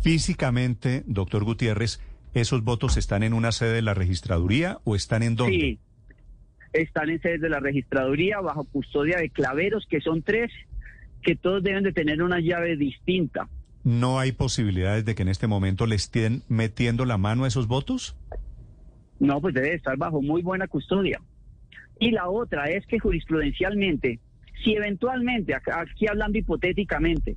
Físicamente, doctor Gutiérrez, ¿esos votos están en una sede de la registraduría o están en dónde? Sí, están en sedes de la registraduría bajo custodia de claveros, que son tres, que todos deben de tener una llave distinta. ¿No hay posibilidades de que en este momento le estén metiendo la mano a esos votos? No, pues debe estar bajo muy buena custodia. Y la otra es que jurisprudencialmente, si eventualmente, aquí hablando hipotéticamente,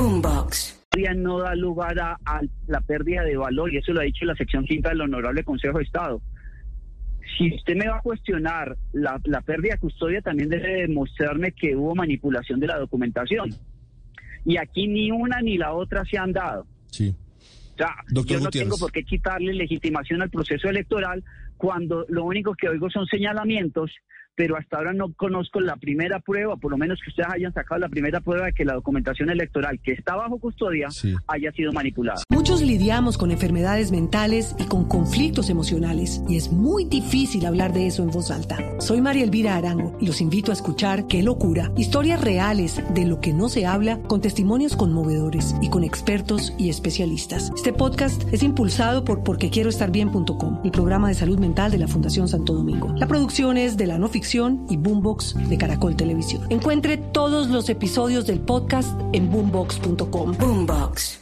Boombox. No da lugar a, la pérdida de valor, y eso lo ha dicho la sección quinta del Honorable Consejo de Estado. Si usted me va a cuestionar la, pérdida de custodia, también debe demostrarme que hubo manipulación de la documentación. Y aquí ni una ni la otra se han dado. Sí. O sea, yo no tengo por qué quitarle legitimación al proceso electoral cuando lo único que oigo son señalamientos pero hasta ahora no conozco la primera prueba, por lo menos que ustedes hayan sacado la primera prueba de que la documentación electoral que está bajo custodia haya sido manipulada. Muchos lidiamos con enfermedades mentales y con conflictos emocionales y es muy difícil hablar de eso en voz alta. Soy María Elvira Arango y los invito a escuchar Qué locura, historias reales de lo que no se habla con testimonios conmovedores y con expertos y especialistas. Este podcast es impulsado por porquequieroestarbien.com, el programa de salud mental de la Fundación Santo Domingo. La producción es de la no ficción y Boombox de Caracol Televisión. Encuentre todos los episodios del podcast en boombox.com. Boombox.